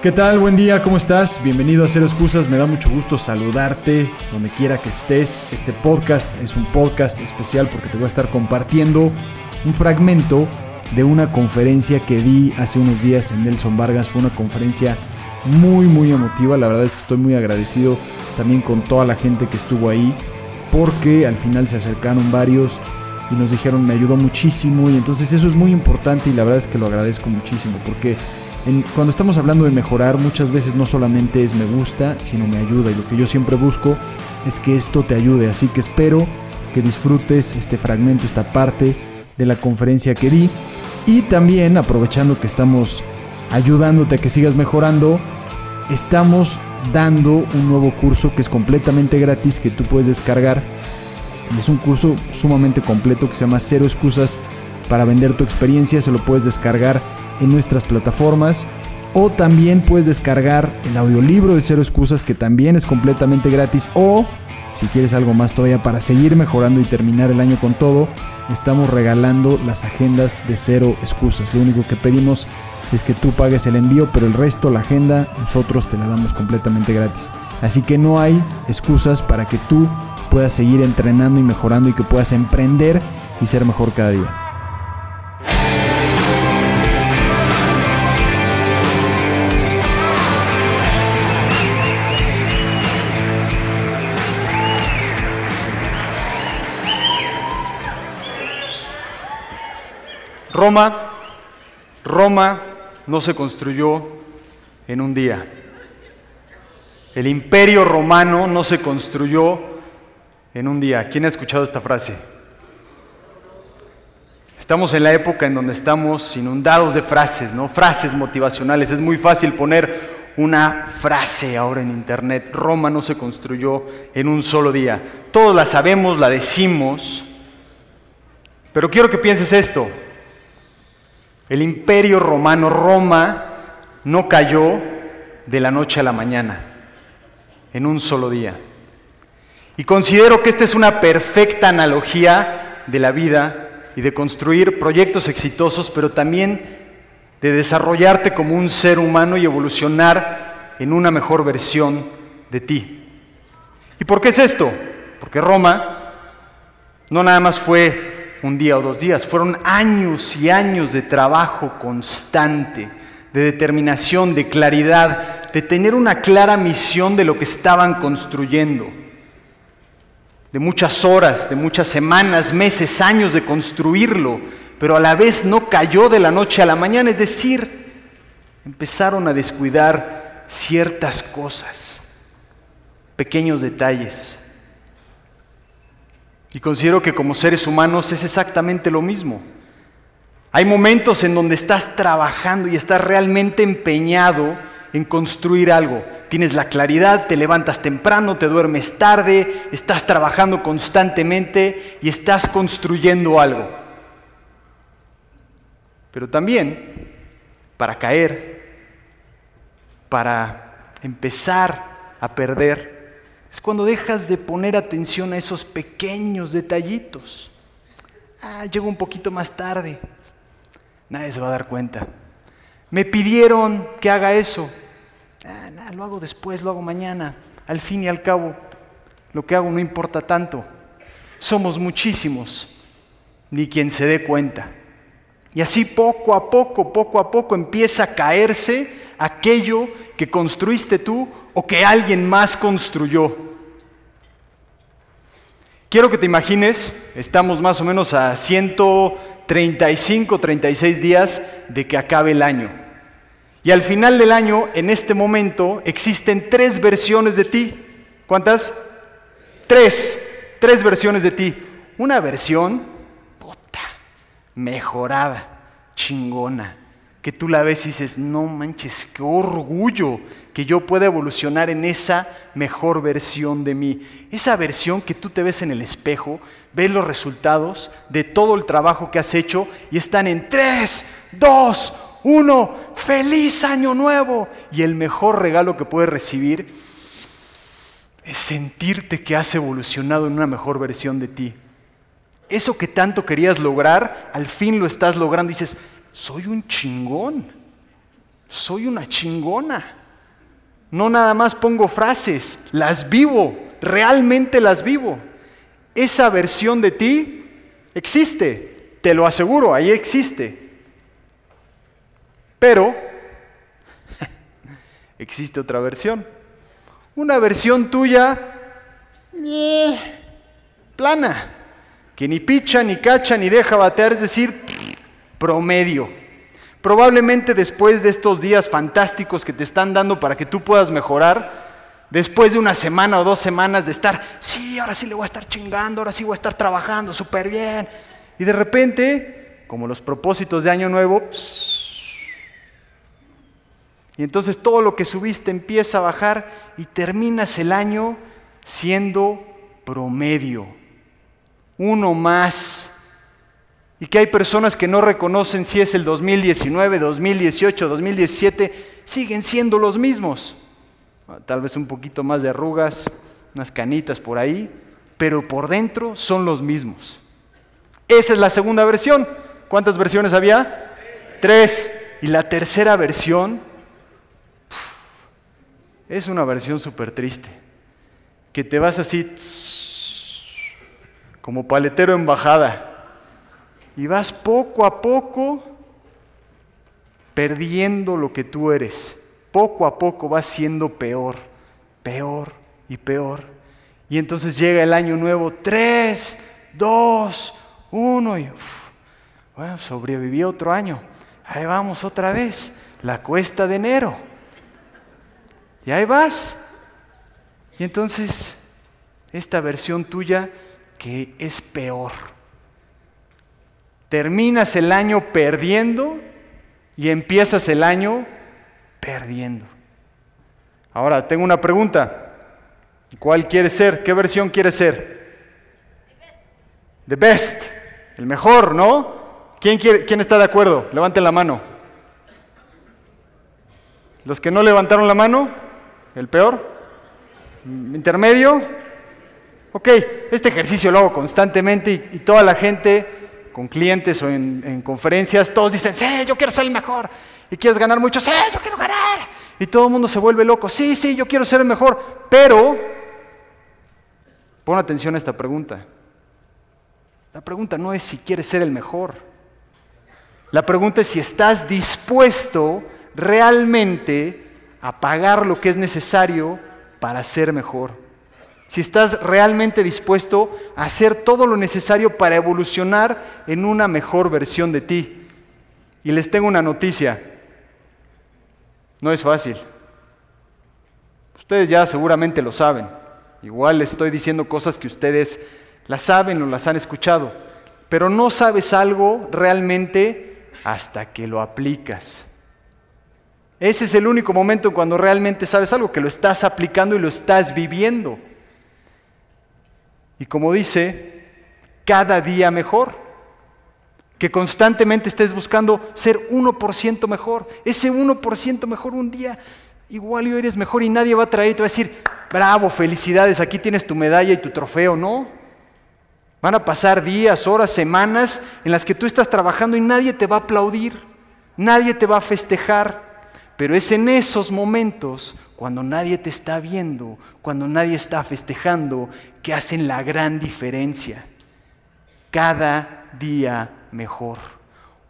¿Qué tal? Buen día, ¿cómo estás? Bienvenido a Cero Excusas, me da mucho gusto saludarte donde quiera que estés. Este podcast es un podcast especial porque te voy a estar compartiendo un fragmento de una conferencia que di hace unos días en Nelson Vargas. Fue una conferencia muy, muy emotiva. La verdad es que estoy muy agradecido también con toda la gente que estuvo ahí porque al final se acercaron varios y nos dijeron me ayudó muchísimo y entonces eso es muy importante y la verdad es que lo agradezco muchísimo porque cuando estamos hablando de mejorar, muchas veces no solamente es me gusta, sino me ayuda. Y lo que yo siempre busco es que esto te ayude. Así que espero que disfrutes este fragmento, esta parte de la conferencia que di. Y también, aprovechando que estamos ayudándote a que sigas mejorando, estamos dando un nuevo curso que es completamente gratis, que tú puedes descargar. Es un curso sumamente completo que se llama Cero Excusas para vender tu experiencia. Se lo puedes descargar en nuestras plataformas. O también puedes descargar el audiolibro de Cero Excusas que también es completamente gratis. O si quieres algo más todavía para seguir mejorando y terminar el año con todo, estamos regalando las agendas de Cero Excusas. Lo único que pedimos es que tú pagues el envío, pero el resto, la agenda, nosotros te la damos completamente gratis. Así que no hay excusas para que tú puedas seguir entrenando y mejorando y que puedas emprender y ser mejor cada día. Roma, Roma no se construyó en un día. El imperio romano no se construyó en un día. ¿Quién ha escuchado esta frase? Estamos en la época en donde estamos inundados de frases, ¿no? Frases motivacionales. Es muy fácil poner una frase ahora en internet. Roma no se construyó en un solo día. Todos la sabemos, la decimos. Pero quiero que pienses esto. El imperio romano, Roma, no cayó de la noche a la mañana, en un solo día. Y considero que esta es una perfecta analogía de la vida y de construir proyectos exitosos, pero también de desarrollarte como un ser humano y evolucionar en una mejor versión de ti. ¿Y por qué es esto? Porque Roma no nada más fue un día o dos días, fueron años y años de trabajo constante, de determinación, de claridad, de tener una clara misión de lo que estaban construyendo, de muchas horas, de muchas semanas, meses, años de construirlo, pero a la vez no cayó de la noche a la mañana, es decir, empezaron a descuidar ciertas cosas, pequeños detalles y considero que como seres humanos es exactamente lo mismo. Hay momentos en donde estás trabajando y estás realmente empeñado en construir algo. Tienes la claridad, te levantas temprano, te duermes tarde, estás trabajando constantemente y estás construyendo algo. Pero también, para caer, para empezar a perder, es cuando dejas de poner atención a esos pequeños detallitos. Ah, llego un poquito más tarde. Nadie se va a dar cuenta. Me pidieron que haga eso. Ah, lo hago después, lo hago mañana. Al fin y al cabo, lo que hago no importa tanto. Somos muchísimos, ni quien se dé cuenta. Y así poco a poco, poco a poco empieza a caerse aquello que construiste tú o que alguien más construyó. Quiero que te imagines, estamos más o menos a 135, 36 días de que acabe el año. Y al final del año, en este momento, existen tres versiones de ti. ¿Cuántas? Tres. Tres versiones de ti. Una versión, puta, mejorada, chingona, que tú la ves y dices, no manches, qué orgullo que yo pueda evolucionar en esa mejor versión de mí. Esa versión que tú te ves en el espejo, ves los resultados de todo el trabajo que has hecho y están en 3, 2, 1, feliz año nuevo. Y el mejor regalo que puedes recibir es sentirte que has evolucionado en una mejor versión de ti. Eso que tanto querías lograr, al fin lo estás logrando y dices, soy un chingón. soy una chingona. No nada más pongo frases, las vivo, realmente las vivo. Esa versión de ti existe, te lo aseguro, ahí existe. Pero existe otra versión. Una versión tuya eh, plana, que ni picha, ni cacha, ni deja batear, es decir, promedio. Probablemente después de estos días fantásticos que te están dando para que tú puedas mejorar, después de una semana o dos semanas de estar, sí, ahora sí le voy a estar chingando, ahora sí voy a estar trabajando súper bien. Y de repente, como los propósitos de Año Nuevo, y entonces todo lo que subiste empieza a bajar y terminas el año siendo promedio, uno más y que hay personas que no reconocen si es el 2019, 2018, 2017, siguen siendo los mismos. Tal vez un poquito más de arrugas, unas canitas por ahí, pero por dentro son los mismos. Esa es la segunda versión. ¿Cuántas versiones había? Tres. Y la tercera versión es una versión súper triste, que te vas así como paletero en bajada y vas poco a poco perdiendo lo que tú eres. Poco a poco vas siendo peor, peor y peor. Y entonces llega el año nuevo, tres, dos, uno, y bueno, sobreviví otro año. Ahí vamos otra vez, la cuesta de enero. Y ahí vas. Y entonces, esta versión tuya que es peor Terminas el año perdiendo y empiezas el año perdiendo. Ahora, tengo una pregunta. ¿Cuál quiere ser? ¿Qué versión quiere ser? The best. El mejor, ¿no? ¿Quién, quiere, ¿Quién está de acuerdo? Levanten la mano. ¿Los que no levantaron la mano? ¿El peor? ¿Intermedio? Ok, este ejercicio lo hago constantemente y toda la gente con clientes o en, conferencias, todos dicen, sí, yo quiero ser el mejor. Y quieres ganar mucho, sí, yo quiero ganar. Y todo el mundo se vuelve loco, sí, sí, yo quiero ser el mejor. Pero, pon atención a esta pregunta. La pregunta no es si quieres ser el mejor. La pregunta es si estás dispuesto realmente a pagar lo que es necesario para ser mejor si estás realmente dispuesto a hacer todo lo necesario para evolucionar en una mejor versión de ti. Y les tengo una noticia, no es fácil. Ustedes ya seguramente lo saben. Igual les estoy diciendo cosas que ustedes las saben o las han escuchado, pero no sabes algo realmente hasta que lo aplicas. Ese es el único momento cuando realmente sabes algo, que lo estás aplicando y lo estás viviendo. Y como dice, cada día mejor. Que constantemente estés buscando ser 1% mejor. Ese 1% mejor un día, igual yo eres mejor y nadie va a traer y te va a decir, bravo, felicidades, aquí tienes tu medalla y tu trofeo, ¿no? Van a pasar días, horas, semanas en las que tú estás trabajando y nadie te va a aplaudir, nadie te va a festejar. Pero es en esos momentos, cuando nadie te está viendo, cuando nadie está festejando, que hacen la gran diferencia. Cada día mejor,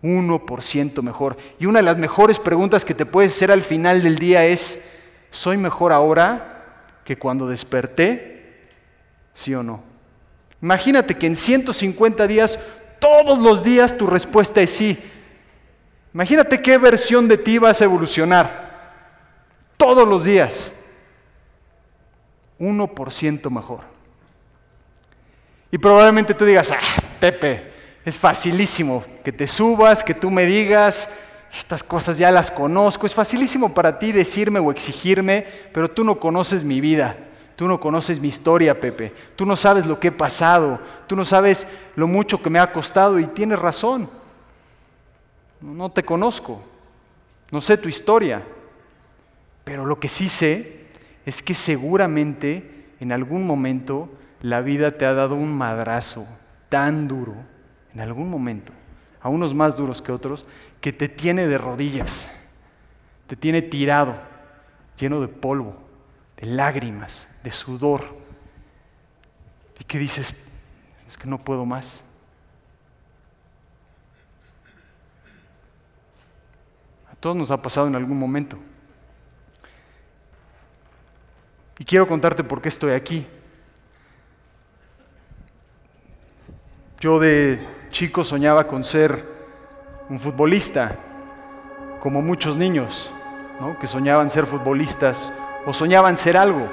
1% mejor. Y una de las mejores preguntas que te puedes hacer al final del día es, ¿soy mejor ahora que cuando desperté? ¿Sí o no? Imagínate que en 150 días, todos los días tu respuesta es sí. Imagínate qué versión de ti vas a evolucionar. Todos los días. 1% mejor. Y probablemente tú digas, ah, Pepe, es facilísimo que te subas, que tú me digas, estas cosas ya las conozco, es facilísimo para ti decirme o exigirme, pero tú no conoces mi vida, tú no conoces mi historia, Pepe, tú no sabes lo que he pasado, tú no sabes lo mucho que me ha costado y tienes razón. No te conozco, no sé tu historia, pero lo que sí sé es que seguramente en algún momento la vida te ha dado un madrazo tan duro, en algún momento, a unos más duros que otros, que te tiene de rodillas. te tiene tirado, lleno de polvo, de lágrimas, de sudor, y que dices, es que no puedo más. A todos nos ha pasado en algún momento. Y quiero contarte por qué estoy aquí. Yo de chico soñaba con ser un futbolista, como muchos niños, que soñaban ser futbolistas o soñaban ser algo.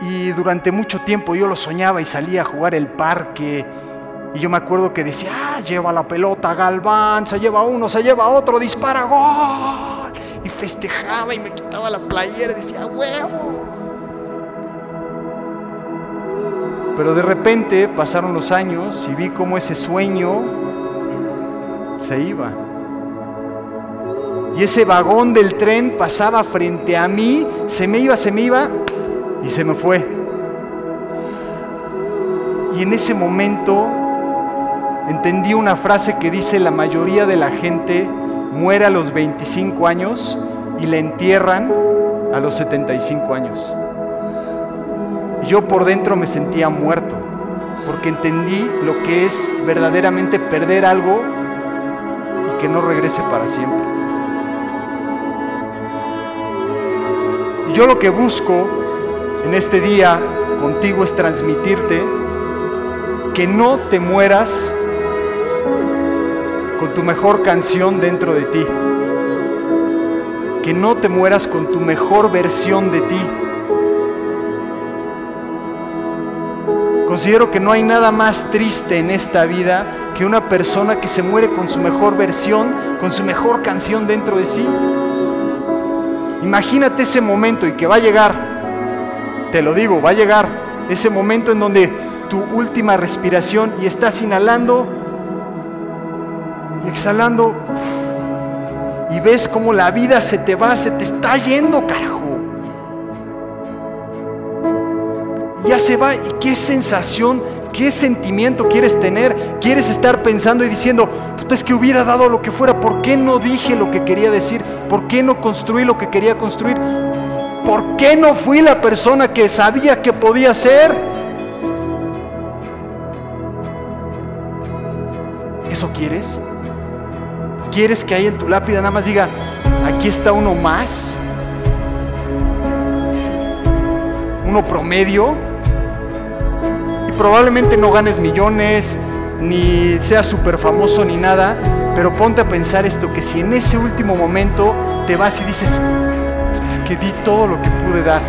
Y durante mucho tiempo yo lo soñaba y salía a jugar el parque. Y yo me acuerdo que decía, ah, lleva la pelota Galván, se lleva uno, se lleva otro, dispara, gol. Y festejaba y me quitaba la playera y decía, huevo. Pero de repente pasaron los años y vi cómo ese sueño se iba. Y ese vagón del tren pasaba frente a mí, se me iba, se me iba y se me fue. Y en ese momento entendí una frase que dice la mayoría de la gente muere a los 25 años y le entierran a los 75 años yo por dentro me sentía muerto, porque entendí lo que es verdaderamente perder algo y que no regrese para siempre. Y yo lo que busco en este día contigo es transmitirte que no te mueras con tu mejor canción dentro de ti, que no te mueras con tu mejor versión de ti. Considero que no hay nada más triste en esta vida que una persona que se muere con su mejor versión, con su mejor canción dentro de sí. Imagínate ese momento y que va a llegar, te lo digo, va a llegar. Ese momento en donde tu última respiración y estás inhalando y exhalando y ves cómo la vida se te va, se te está yendo, carajo. ya se va. ¿Y qué sensación, qué sentimiento quieres tener? ¿Quieres estar pensando y diciendo, es que hubiera dado lo que fuera? ¿Por qué no dije lo que quería decir? ¿Por qué no construí lo que quería construir? ¿Por qué no fui la persona que sabía que podía ser? ¿Eso quieres? ¿Quieres que ahí en tu lápida nada más diga, aquí está uno más? ¿Uno promedio? probablemente no ganes millones, ni seas súper famoso ni nada, pero ponte a pensar esto, que si en ese último momento te vas y dices, es que di todo lo que pude dar,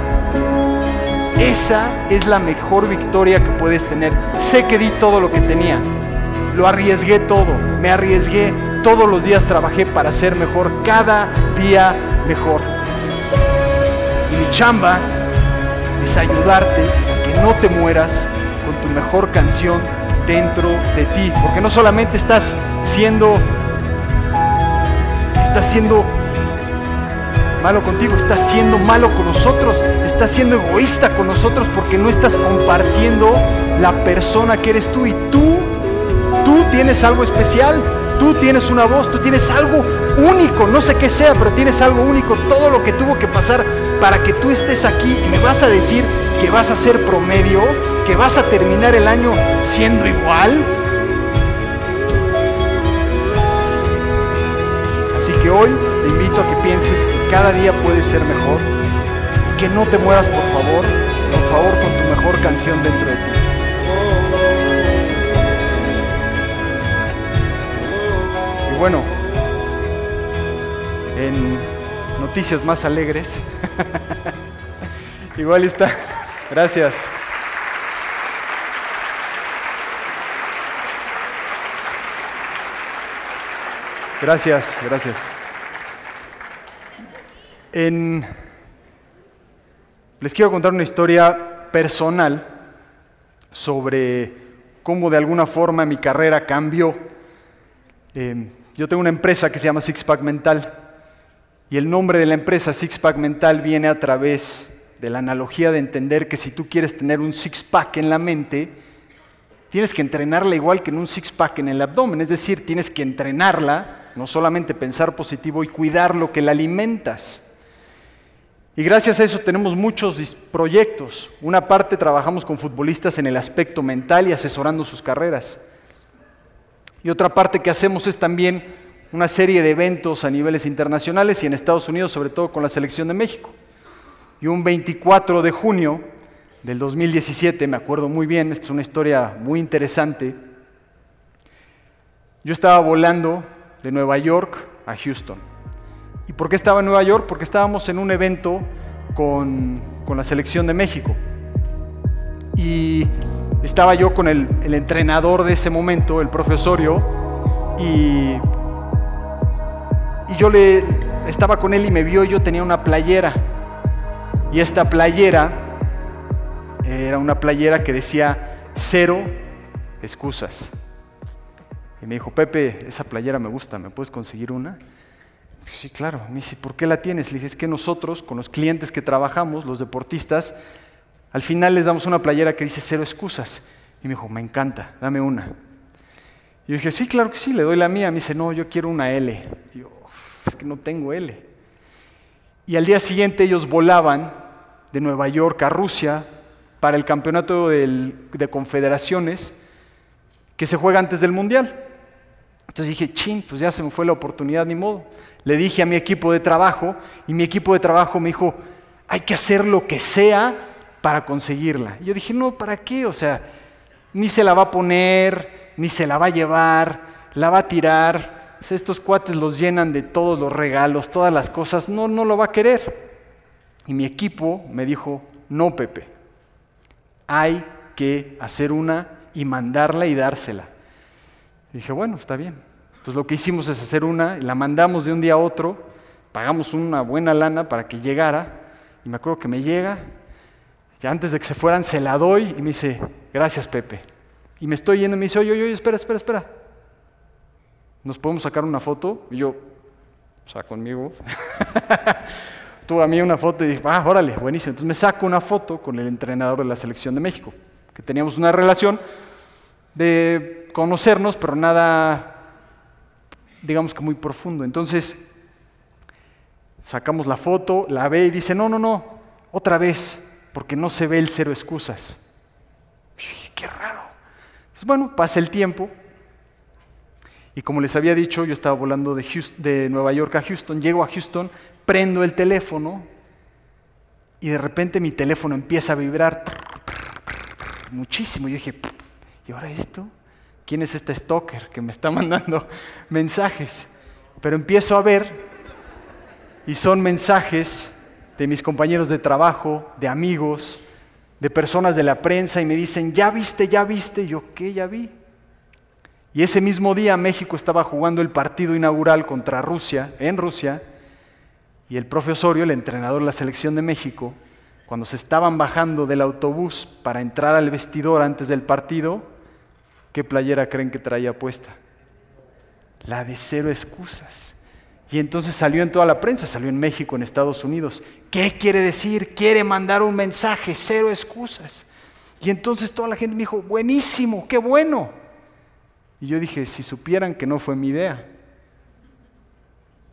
esa es la mejor victoria que puedes tener. Sé que di todo lo que tenía, lo arriesgué todo, me arriesgué, todos los días trabajé para ser mejor, cada día mejor. Y mi chamba es ayudarte a que no te mueras con tu mejor canción dentro de ti. Porque no solamente estás siendo, estás siendo malo contigo, estás siendo malo con nosotros, estás siendo egoísta con nosotros porque no estás compartiendo la persona que eres tú y tú, tú tienes algo especial. Tú tienes una voz, tú tienes algo único, no sé qué sea, pero tienes algo único, todo lo que tuvo que pasar para que tú estés aquí y me vas a decir que vas a ser promedio, que vas a terminar el año siendo igual. Así que hoy te invito a que pienses que cada día puedes ser mejor, que no te mueras por favor, por favor con tu mejor canción dentro de ti. Bueno, en noticias más alegres, igual está. Gracias. Gracias, gracias. les quiero contar una historia personal sobre cómo de alguna forma mi carrera cambió. Em, yo tengo una empresa que se llama Sixpack Mental y el nombre de la empresa Sixpack Mental viene a través de la analogía de entender que si tú quieres tener un six-pack en la mente, tienes que entrenarla igual que en un six-pack en el abdomen, es decir, tienes que entrenarla no solamente pensar positivo y cuidar lo que la alimentas. Y gracias a eso tenemos muchos proyectos. Una parte trabajamos con futbolistas en el aspecto mental y asesorando sus carreras. Y otra parte que hacemos es también una serie de eventos a niveles internacionales y en Estados Unidos, sobre todo con la selección de México. Y un 24 de junio del 2017, me acuerdo muy bien, esta es una historia muy interesante, yo estaba volando de Nueva York a Houston. ¿Y por qué estaba en Nueva York? Porque estábamos en un evento con, la selección de México. Y estaba yo con el, entrenador de ese momento, el profesorio, y y yo le estaba con él y me vio yo tenía una playera. Y esta playera era una playera que decía cero excusas. Y me dijo, Pepe, esa playera me gusta, ¿me puedes conseguir una? Sí, claro. Me dice, ¿por qué la tienes? Le dije, es que nosotros, con los clientes que trabajamos, los deportistas, al final les damos una playera que dice cero excusas. Y me dijo, me encanta, dame una. Y yo dije, sí, claro que sí, le doy la mía. Me dice, no, yo quiero una L. Yo, es que no tengo L. Y al día siguiente ellos volaban de Nueva York a Rusia para el campeonato de confederaciones que se juega antes del Mundial. Entonces dije, chin, pues ya se me fue la oportunidad, ni modo. Le dije a mi equipo de trabajo y mi equipo de trabajo me dijo, hay que hacer lo que sea para conseguirla. Yo dije, no, ¿para qué? O sea, ni se la va a poner, ni se la va a llevar, la va a tirar estos cuates los llenan de todos los regalos, todas las cosas, no, no lo va a querer. Y mi equipo me dijo, no, Pepe, hay que hacer una y mandarla y dársela. Dije, bueno, está bien. Entonces lo que hicimos es hacer una, la mandamos de un día a otro, pagamos una buena lana para que llegara, y me acuerdo que me llega, ya antes de que se fueran se la doy y me dice, gracias Pepe. Y me estoy yendo y me dice, oye, oye, espera, espera, espera. ¿nos podemos sacar una foto? Y yo, o sea, conmigo, tuve a mí una foto y dije, ah, órale, buenísimo. Entonces me saco una foto con el entrenador de la selección de México, que teníamos una relación de conocernos, pero nada, digamos que muy profundo. Entonces, sacamos la foto, la ve y dice, no, no, no, otra vez, porque no se ve el cero excusas. Qué raro. Bueno, pasa el tiempo, y como les había dicho, yo estaba volando de, Nueva York a Houston, llego a Houston, prendo el teléfono y de repente mi teléfono empieza a vibrar muchísimo. Yo dije, ¿y ahora esto? ¿Quién es este stalker que me está mandando mensajes? Pero empiezo a ver y son mensajes de mis compañeros de trabajo, de amigos, de personas de la prensa y me dicen, ¿ya viste, ya viste? Yo, ¿qué ya vi? Y ese mismo día México estaba jugando el partido inaugural contra Rusia, en Rusia, y el profesorio, el entrenador de la selección de México, cuando se estaban bajando del autobús para entrar al vestidor antes del partido, ¿qué playera creen que traía puesta? La de cero excusas. Y entonces salió en toda la prensa, salió en México, en Estados Unidos. ¿Qué quiere decir? Quiere mandar un mensaje, cero excusas. Y entonces toda la gente me dijo, buenísimo, qué bueno. Y yo dije, si supieran que no fue mi idea,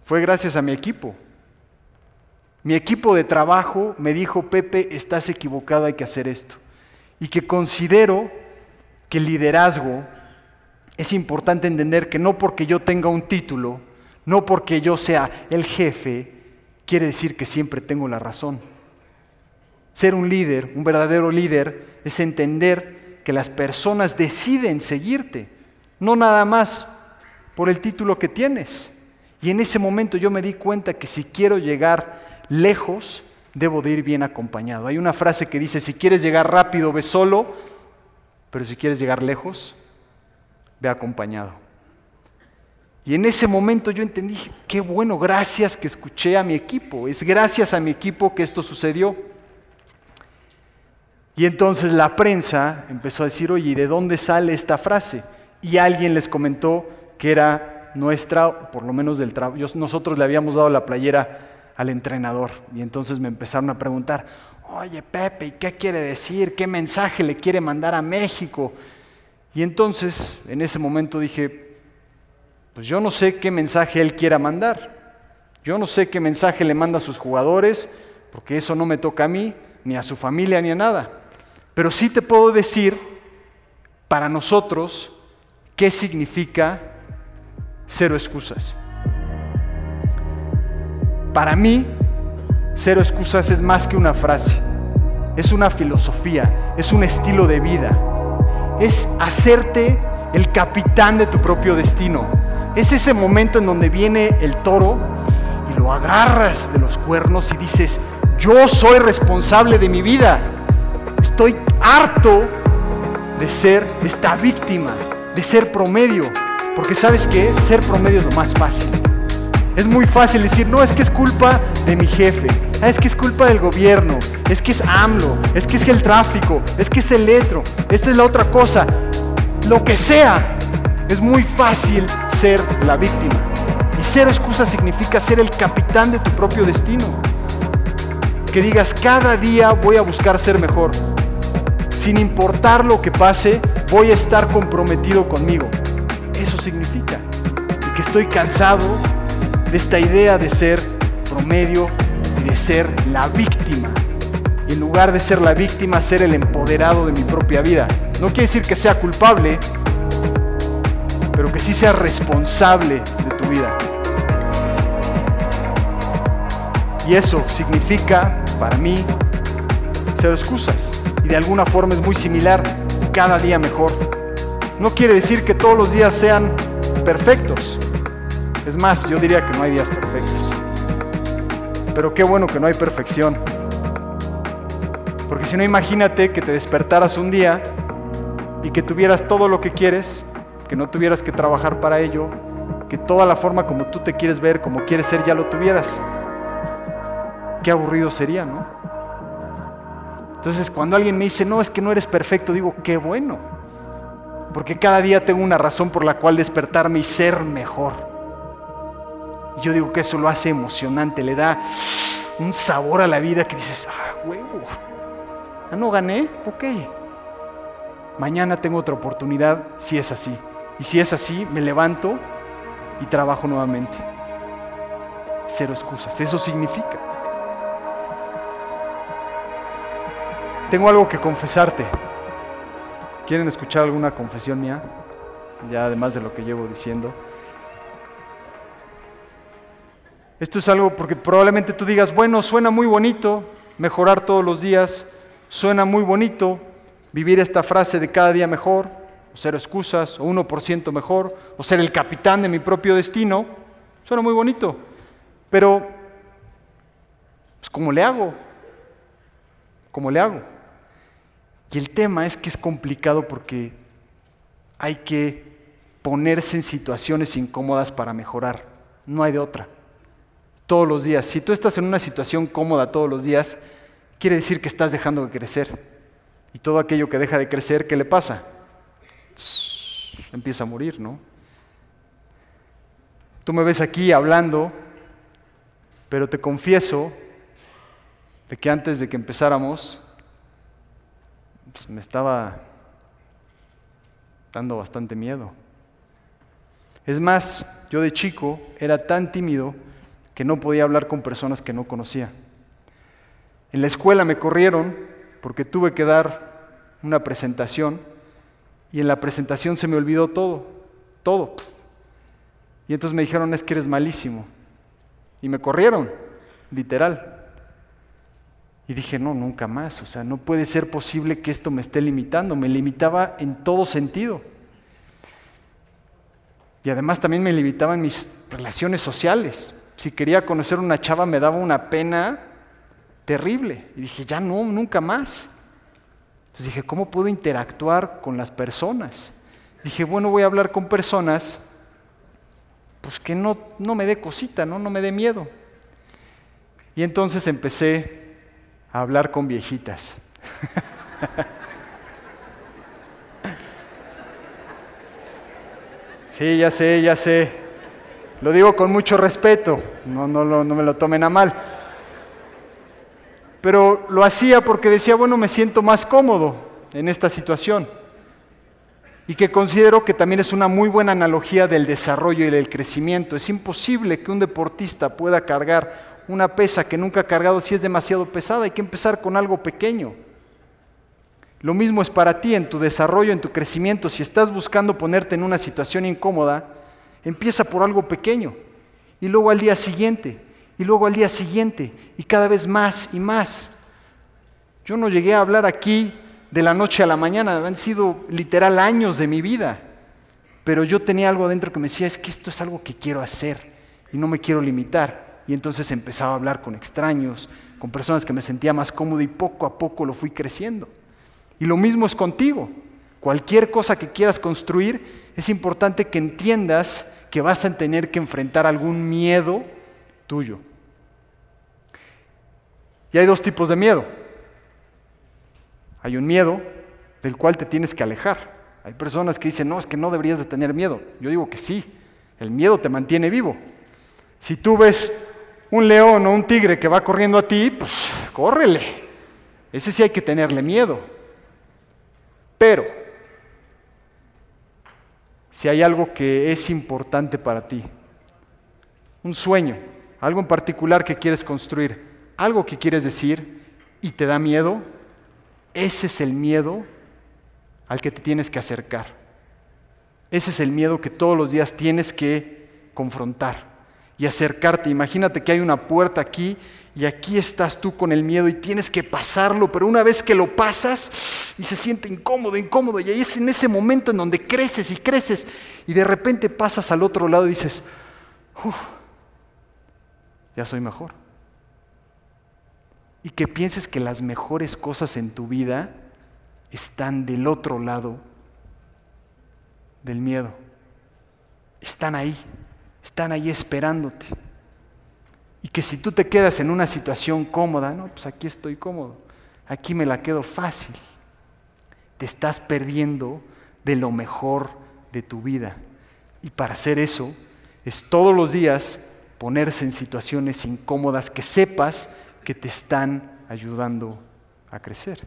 fue gracias a mi equipo. Mi equipo de trabajo me dijo, Pepe, estás equivocado, hay que hacer esto. Y que considero que el liderazgo es importante entender que no porque yo tenga un título, no porque yo sea el jefe, quiere decir que siempre tengo la razón. Ser un líder, un verdadero líder, es entender que las personas deciden seguirte no nada más por el título que tienes. Y en ese momento yo me di cuenta que si quiero llegar lejos, debo de ir bien acompañado. Hay una frase que dice, si quieres llegar rápido, ve solo, pero si quieres llegar lejos, ve acompañado. Y en ese momento yo entendí, qué bueno, gracias que escuché a mi equipo, es gracias a mi equipo que esto sucedió. Y entonces la prensa empezó a decir, oye, ¿y de dónde sale esta frase? y alguien les comentó que era nuestra, por lo menos del trabajo. Nosotros le habíamos dado la playera al entrenador y entonces me empezaron a preguntar, oye Pepe, ¿y qué quiere decir? ¿Qué mensaje le quiere mandar a México? Y entonces, en ese momento dije, pues yo no sé qué mensaje él quiera mandar. Yo no sé qué mensaje le manda a sus jugadores, porque eso no me toca a mí, ni a su familia, ni a nada. Pero sí te puedo decir, para nosotros, qué significa cero excusas. Para mí, cero excusas es más que una frase, es una filosofía, es un estilo de vida, es hacerte el capitán de tu propio destino. Es ese momento en donde viene el toro y lo agarras de los cuernos y dices, yo soy responsable de mi vida. Estoy harto de ser esta víctima, de ser promedio. Porque sabes que ser promedio es lo más fácil. Es muy fácil decir, no, es que es culpa de mi jefe, ah, es que es culpa del gobierno, es que es AMLO, es que es el tráfico, es que es el letro, esta es la otra cosa. Lo que sea, es muy fácil ser la víctima. Y cero excusa significa ser el capitán de tu propio destino. Que digas, cada día voy a buscar ser mejor. Sin importar lo que pase, voy a estar comprometido conmigo. Eso significa. Y que estoy cansado de esta idea de ser promedio y de ser la víctima. Y en lugar de ser la víctima, ser el empoderado de mi propia vida. No quiere decir que sea culpable, pero que sí sea responsable de tu vida. Y eso significa, para mí, cero excusas. Y de alguna forma es muy similar, cada día mejor. No quiere decir que todos los días sean perfectos. Es más, yo diría que no hay días perfectos. Pero qué bueno que no hay perfección. Porque si no, imagínate que te despertaras un día y que tuvieras todo lo que quieres que no tuvieras que trabajar para ello, que toda la forma como tú te quieres ver, como quieres ser, ya lo tuvieras. Qué aburrido sería, ¿no? Entonces cuando alguien me dice, no, es que no eres perfecto, digo, qué bueno. Porque cada día tengo una razón por la cual despertarme y ser mejor. Y yo digo que eso lo hace emocionante, le da un sabor a la vida que dices, ah, huevo, ah, no gané, ok. Mañana tengo otra oportunidad si es así. Y si es así, me levanto y trabajo nuevamente. Cero excusas, eso significa. Tengo algo que confesarte. ¿Quieren escuchar alguna confesión mía? Ya además de lo que llevo diciendo. Esto es algo porque probablemente tú digas, bueno, suena muy bonito mejorar todos los días, suena muy bonito vivir esta frase de cada día mejor, o ser excusas, o 1% mejor, o ser el capitán de mi propio destino, suena muy bonito. Pero, pues, ¿cómo le hago? ¿Cómo le hago? Y el tema es que es complicado porque hay que ponerse en situaciones incómodas para mejorar. No hay de otra. Todos los días. Si tú estás en una situación cómoda todos los días, quiere decir que estás dejando de crecer. Y todo aquello que deja de crecer, ¿qué le pasa? Empieza a morir, ¿no? Tú me ves aquí hablando, pero te confieso de que antes de que empezáramos, pues, me estaba dando bastante miedo. Es más, yo de chico era tan tímido que no podía hablar con personas que no conocía. En la escuela me corrieron porque tuve que dar una presentación y en la presentación se me olvidó todo, todo. Y entonces me dijeron, es que eres malísimo. Y me corrieron, literal. Y dije, no, nunca más. O sea, no puede ser posible que esto me esté limitando. Me limitaba en todo sentido. Y además también me limitaba en mis relaciones sociales. Si quería conocer una chava me daba una pena terrible. Y dije, ya no, nunca más. Entonces dije, ¿cómo puedo interactuar con las personas? Dije, bueno, voy a hablar con personas, pues que no, no me dé cosita, ¿no? no me dé miedo. Y entonces empecé a hablar con viejitas. sí, ya sé, ya sé. Lo digo con mucho respeto, no, no, no me lo tomen a mal pero lo hacía porque decía, bueno, me siento más cómodo en esta situación. y que considero que también es una muy buena analogía del desarrollo y del crecimiento. Es imposible que un deportista pueda cargar una pesa que nunca ha cargado si es demasiado pesada, hay que empezar con algo pequeño. Lo mismo es para ti en tu desarrollo, en tu crecimiento. Si estás buscando ponerte en una situación incómoda, empieza por algo pequeño y luego al día siguiente y luego al día siguiente y cada vez más y más. Yo no llegué a hablar aquí de la noche a la mañana, han sido literal años de mi vida, pero yo tenía algo dentro que me decía, es que esto es algo que quiero hacer y no me quiero limitar. Y entonces empezaba a hablar con extraños, con personas que me sentía más cómodo y poco a poco lo fui creciendo. Y lo mismo es contigo. Cualquier cosa que quieras construir, es importante que entiendas que vas a tener que enfrentar algún miedo tuyo. Y hay dos tipos de miedo. Hay un miedo del cual te tienes que alejar. Hay personas que dicen, no, es que no deberías de tener miedo. Yo digo que sí, el miedo te mantiene vivo. Si tú ves un león o un tigre que va corriendo a ti, pues córrele. Ese sí hay que tenerle miedo. Pero, si hay algo que es importante para ti, un sueño, algo en particular que quieres construir, algo que quieres decir y te da miedo, ese es el miedo al que te tienes que acercar. Ese es el miedo que todos los días tienes que confrontar y acercarte. Imagínate que hay una puerta aquí y aquí estás tú con el miedo y tienes que pasarlo, pero una vez que lo pasas y se siente incómodo, incómodo, y ahí es en ese momento en donde creces y creces y de repente pasas al otro lado y dices, uff, ya soy mejor y que pienses que las mejores cosas en tu vida están del otro lado del miedo. Están ahí, están ahí esperándote. Y que si tú te quedas en una situación cómoda, no, pues aquí estoy cómodo, aquí me la quedo fácil. Te estás perdiendo de lo mejor de tu vida. Y para hacer eso es todos los días ponerse en situaciones incómodas que sepas que te están ayudando a crecer.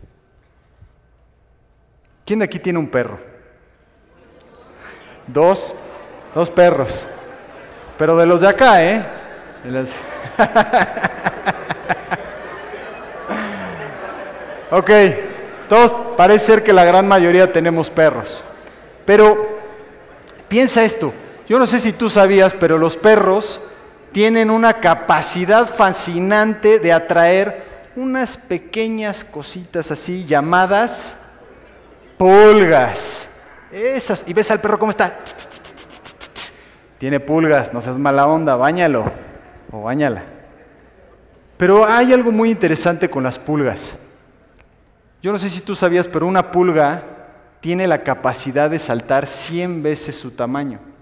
¿Quién de aquí tiene un perro? Dos, dos perros. Pero de los de acá, ¿eh? ok, todos parece ser que la gran mayoría tenemos perros. Pero piensa esto, yo no sé si tú sabías, pero los perros tienen una capacidad fascinante de atraer unas pequeñas cositas así llamadas pulgas. Esas, y ves al perro cómo está. Tiene pulgas, no seas mala onda, bañalo o bañala. Pero hay algo muy interesante con las pulgas. Yo no sé si tú sabías, pero una pulga tiene la capacidad de saltar 100 veces su tamaño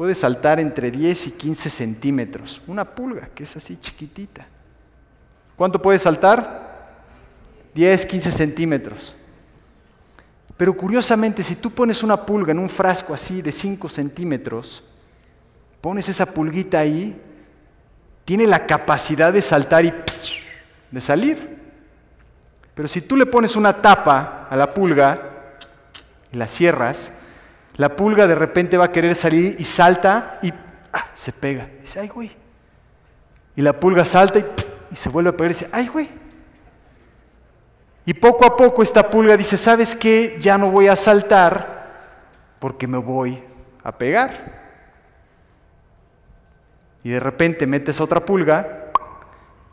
puede saltar entre 10 y 15 centímetros. Una pulga, que es así chiquitita. ¿Cuánto puede saltar? 10, 15 centímetros. Pero curiosamente, si tú pones una pulga en un frasco así de 5 centímetros, pones esa pulguita ahí, tiene la capacidad de saltar y de salir. Pero si tú le pones una tapa a la pulga y la cierras, la pulga de repente va a querer salir y salta y ah, se pega. dice, ay, güey. Y la pulga salta y, y se vuelve a pegar y dice, ay, güey. Y poco a poco esta pulga dice, ¿sabes qué? Ya no voy a saltar porque me voy a pegar. Y de repente metes otra pulga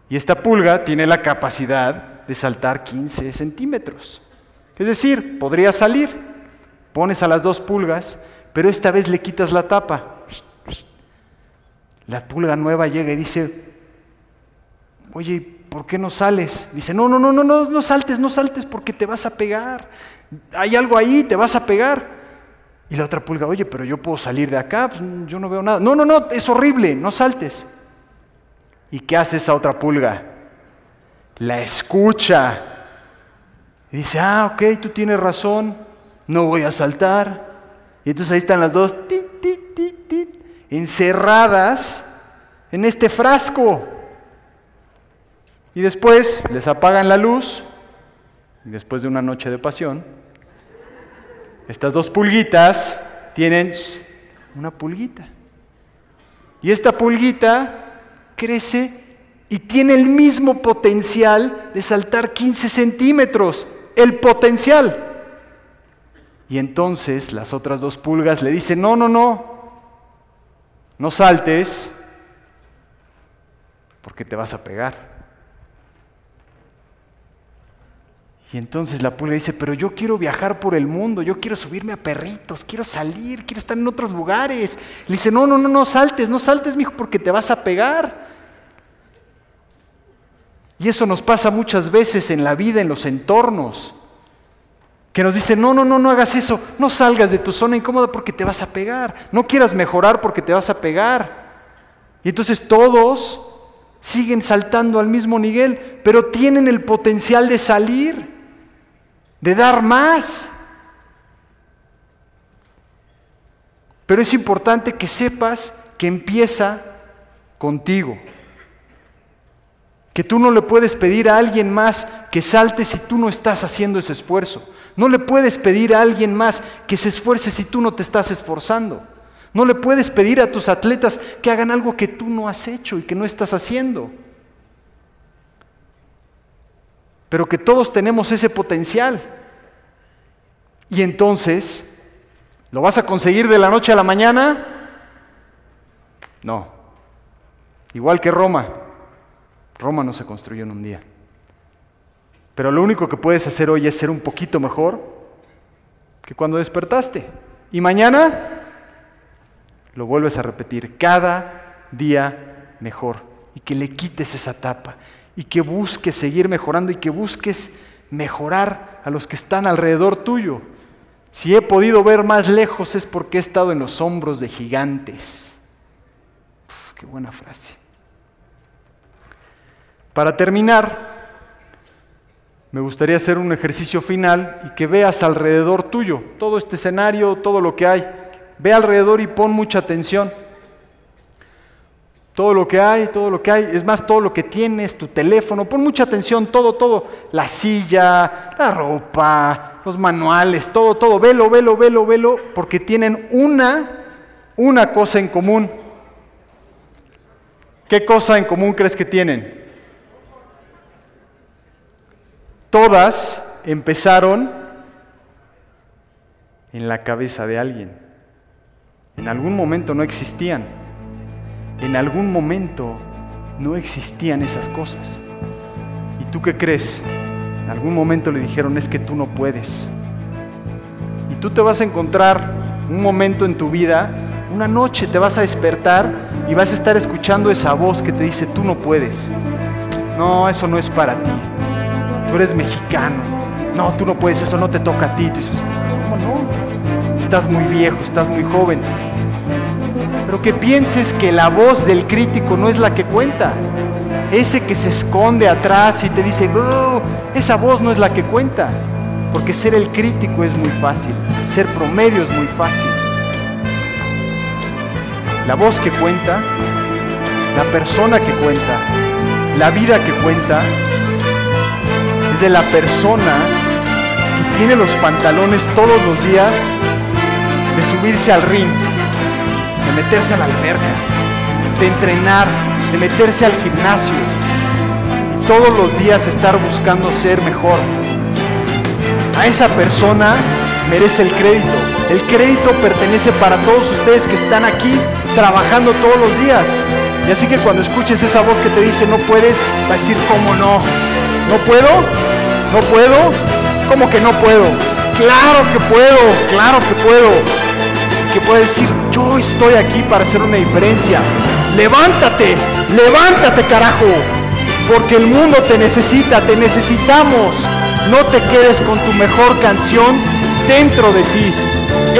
y esta pulga tiene la capacidad de saltar 15 centímetros. Es decir, podría salir pones a las dos pulgas, pero esta vez le quitas la tapa. La pulga nueva llega y dice, oye, ¿por qué no sales? Dice, no, no, no, no, no, no saltes, no saltes porque te vas a pegar. Hay algo ahí, te vas a pegar. Y la otra pulga, oye, pero yo puedo salir de acá, pues, yo no veo nada. No, no, no, es horrible, no saltes. ¿Y qué hace esa otra pulga? La escucha. Y dice, ah, ok, tú tienes razón no voy a saltar. Y entonces ahí están las dos, encerradas en este frasco. Y después les apagan la luz, y después de una noche de pasión, Estas dos pulguitas tienen una pulguita. Y esta pulguita crece y tiene el mismo potencial de saltar 15 centímetros. El potencial. Y entonces las otras dos pulgas le dicen, no, no, no, no saltes porque te vas a pegar. Y entonces la pulga dice, pero yo quiero viajar por el mundo, yo quiero subirme a perritos, quiero salir, quiero estar en otros lugares. Le dice, no, no, no, no saltes, no saltes, mijo, porque te vas a pegar. Y eso nos pasa muchas veces en la vida, en los entornos, que nos dicen, no, no, no, no hagas eso, no salgas de tu zona incómoda porque te vas a pegar, no quieras mejorar porque te vas a pegar. Y entonces todos siguen saltando al mismo nivel, pero tienen el potencial de salir de dar más. Pero es importante que sepas que empieza contigo. Que tú no le puedes pedir a alguien más que salte si tú no estás haciendo ese esfuerzo. No le puedes pedir a alguien más que se esfuerce si tú no te estás esforzando. No le puedes pedir a tus atletas que hagan algo que tú no has hecho y que no estás haciendo. pero que todos tenemos ese potencial. Y entonces, ¿lo vas a conseguir de la noche a la mañana? No. Igual que Roma. Roma no se construyó en un día. Pero lo único que puedes hacer hoy es ser un poquito mejor que cuando despertaste. Y mañana lo vuelves a repetir, cada día mejor. Y que le quites esa tapa y que busques seguir mejorando y que busques mejorar a los que están alrededor tuyo. Si he podido ver más lejos es porque he estado en los hombros de gigantes. qué buena frase. Para terminar, me gustaría hacer un ejercicio final y que veas alrededor tuyo todo este escenario, todo lo que hay. Ve alrededor y pon mucha atención. Todo lo que hay, todo lo que hay, es más, todo lo que tienes, tu teléfono, pon mucha atención, todo, todo, la silla, la ropa, los manuales, todo, todo, velo, velo, velo, velo, porque tienen una, una cosa en común. ¿Qué cosa en común crees que tienen? Todas empezaron en la cabeza de alguien. En algún momento no existían en algún momento no existían esas cosas. ¿Y tú qué crees? En algún momento le dijeron, es que tú no puedes. Y tú te vas a encontrar un momento en tu vida, una noche te vas a despertar y vas a estar escuchando esa voz que te dice, tú no puedes. No, eso no es para ti. Eres mexicano. No, tú no puedes, eso no te toca a ti. Tú dices, ¿cómo no? Estás muy viejo, estás muy joven pero que pienses que la voz del crítico no es la que cuenta. Ese que se esconde atrás y te dice, esa voz no es la que cuenta. Porque ser el crítico es muy fácil, ser promedio es muy fácil. La voz que cuenta, la persona que cuenta, la vida que cuenta, es de la persona que tiene los pantalones todos los días de subirse al ring de meterse a la alberca, de entrenar, de meterse al gimnasio y todos los días estar buscando ser mejor. A esa persona merece el crédito. El crédito pertenece para todos ustedes que están aquí trabajando todos los días. Y así que cuando escuches esa voz que te dice no puedes, va a decir, ¿cómo no? ¿No puedo? ¿No puedo? ¿Cómo que no puedo? Claro que puedo, claro que puedo que puede decir, yo estoy aquí para hacer una diferencia. Levántate, levántate carajo, porque el mundo te necesita, te necesitamos. No te quedes con tu mejor canción dentro de ti.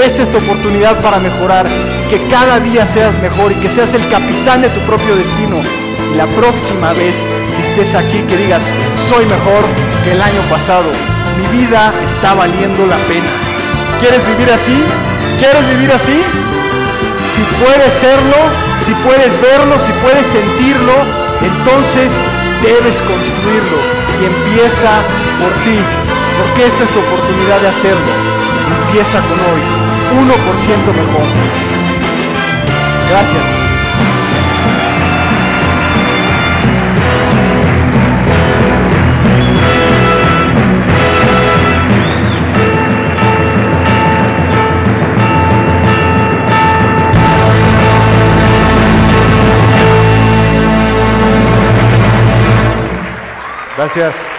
Esta es tu oportunidad para mejorar, que cada día seas mejor y que seas el capitán de tu propio destino. la próxima vez que estés aquí, que digas, soy mejor que el año pasado. Mi vida está valiendo la pena. ¿Quieres vivir así? ¿Quieres vivir así? Si puedes serlo, si puedes verlo, si puedes sentirlo, entonces debes construirlo y empieza por ti, porque esta es tu oportunidad de hacerlo. empieza con hoy. 1% mejor. Gracias. Gracias.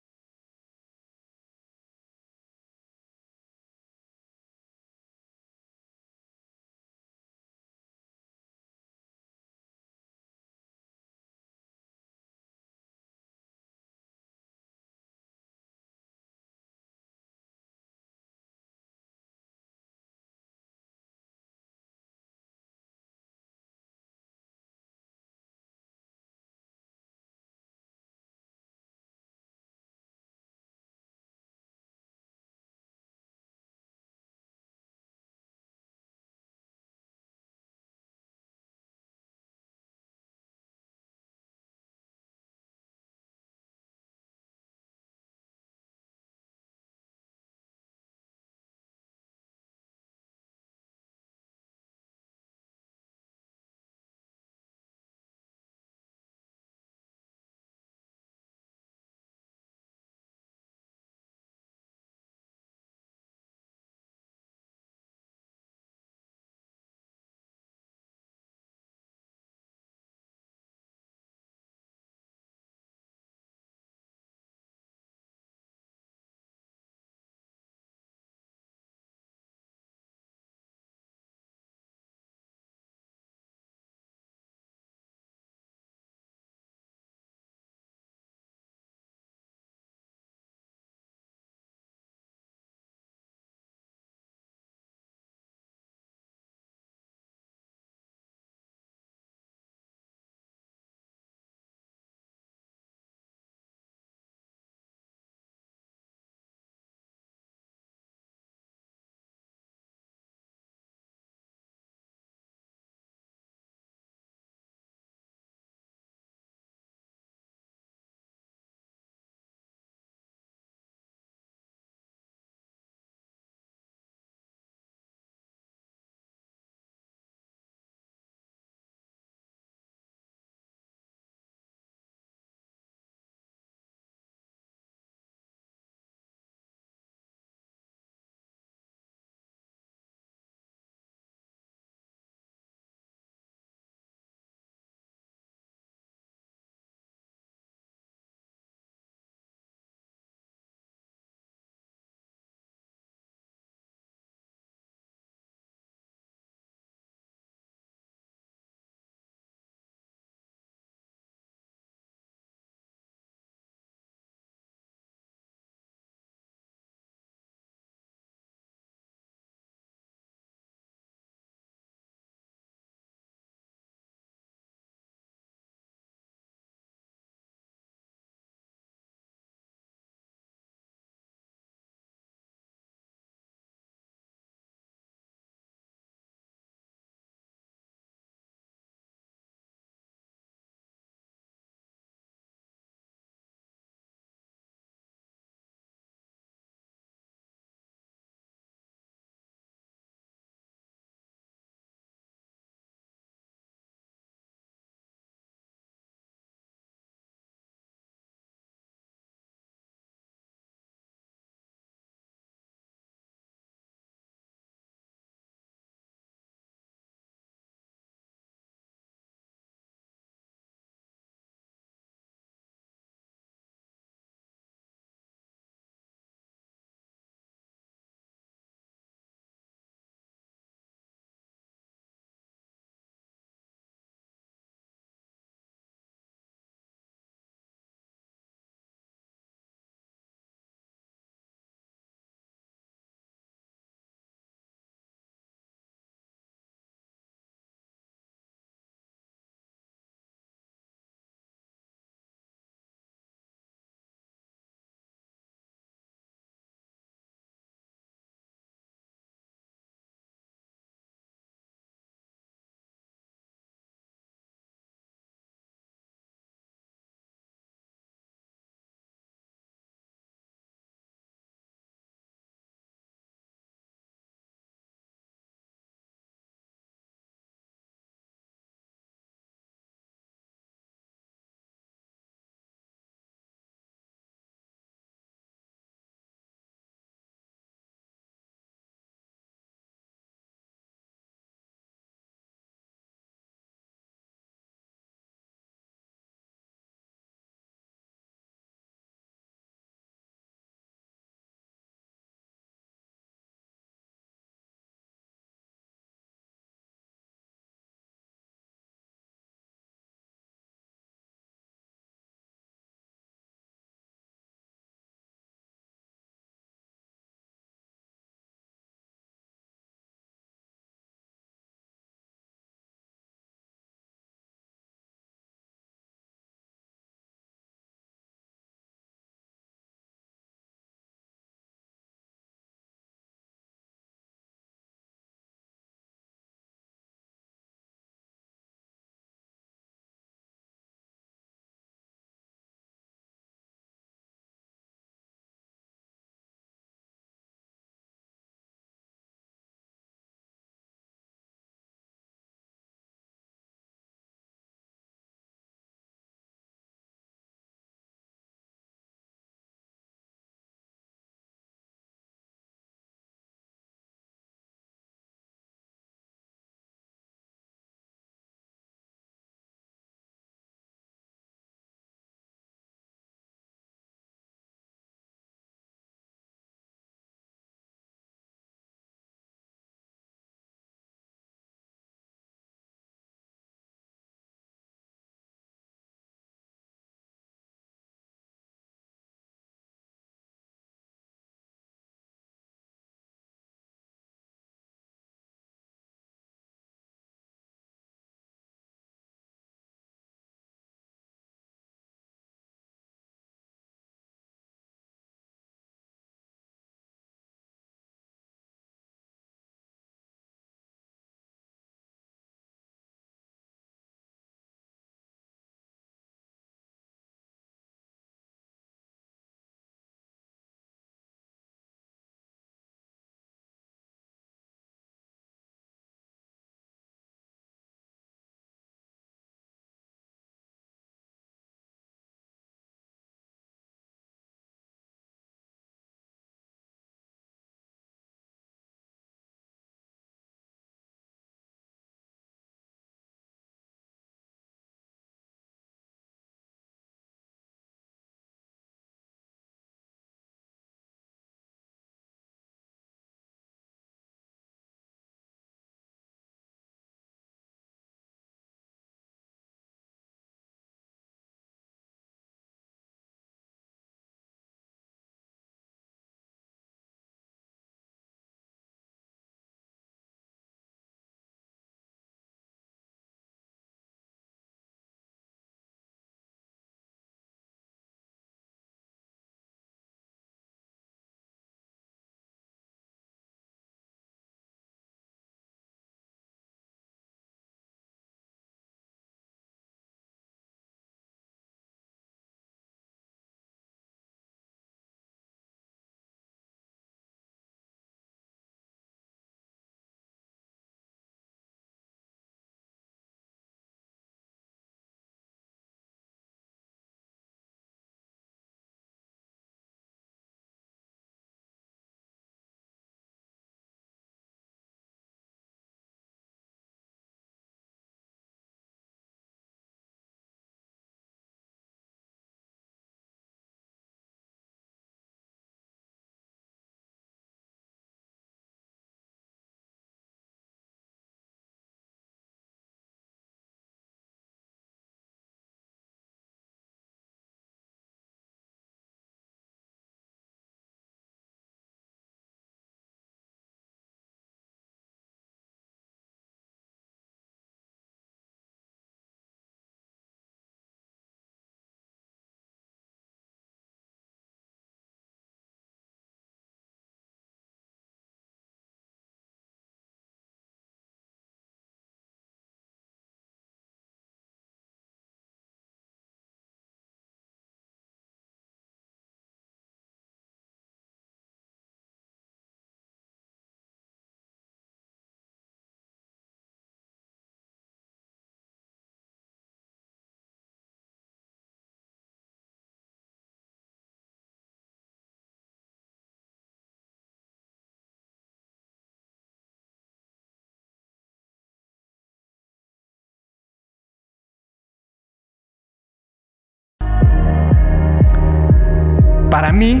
Para mí,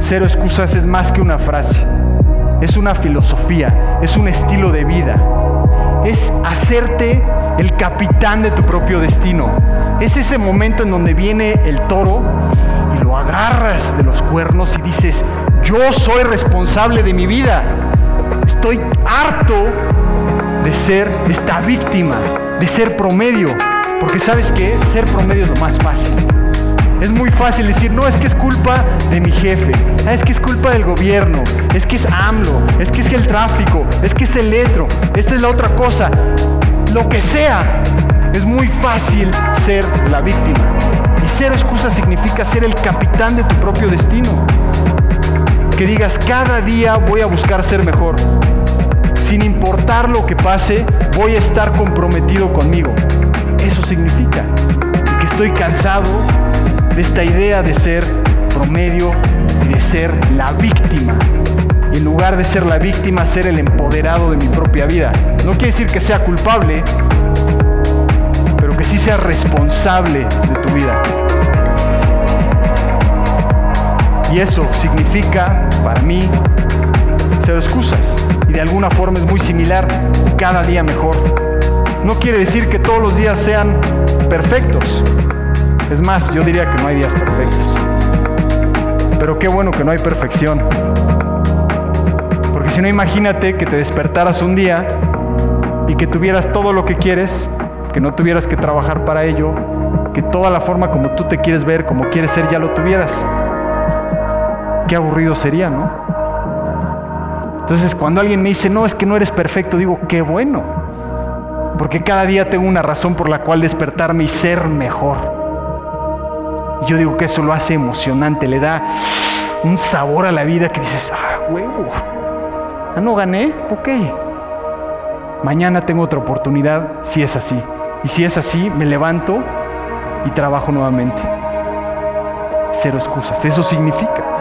cero excusas es más que una frase. Es una filosofía, es un estilo de vida. Es hacerte el capitán de tu propio destino. Es ese momento en donde viene el toro y lo agarras de los cuernos y dices, yo soy responsable de mi vida. Estoy harto de ser esta víctima, de ser promedio. Porque sabes que ser promedio es lo más fácil. Es muy fácil decir, no, es que es culpa de mi jefe, ah, es que es culpa del gobierno, es que es AMLO, es que es el tráfico, es que es el letro, esta es la otra cosa. Lo que sea, es muy fácil ser la víctima. Y cero excusa significa ser el capitán de tu propio destino. Que digas, cada día voy a buscar ser mejor. Sin importar lo que pase, voy a estar comprometido conmigo. Eso significa que estoy cansado de esta idea de ser promedio y de ser la víctima. Y en lugar de ser la víctima, ser el empoderado de mi propia vida. No quiere decir que sea culpable, pero que sí sea responsable de tu vida. Y eso significa, para mí, cero excusas. Y de alguna forma es muy similar, cada día mejor. No quiere decir que todos los días sean perfectos, es más, yo diría que no hay días perfectos. Pero qué bueno que no hay perfección. Porque si no, imagínate que te despertaras un día y que tuvieras todo lo que quieres, que no tuvieras que trabajar para ello, que toda la forma como tú te quieres ver, como quieres ser, ya lo tuvieras. Qué aburrido sería, ¿no? Entonces, cuando alguien me dice, no, es que no eres perfecto, digo, qué bueno. Porque cada día tengo una razón por la cual despertarme y ser mejor. Yo digo que eso lo hace emocionante, le da un sabor a la vida que dices, ah, huevo, ah, no gané, ok. Mañana tengo otra oportunidad si es así. Y si es así, me levanto y trabajo nuevamente. Cero excusas, eso significa.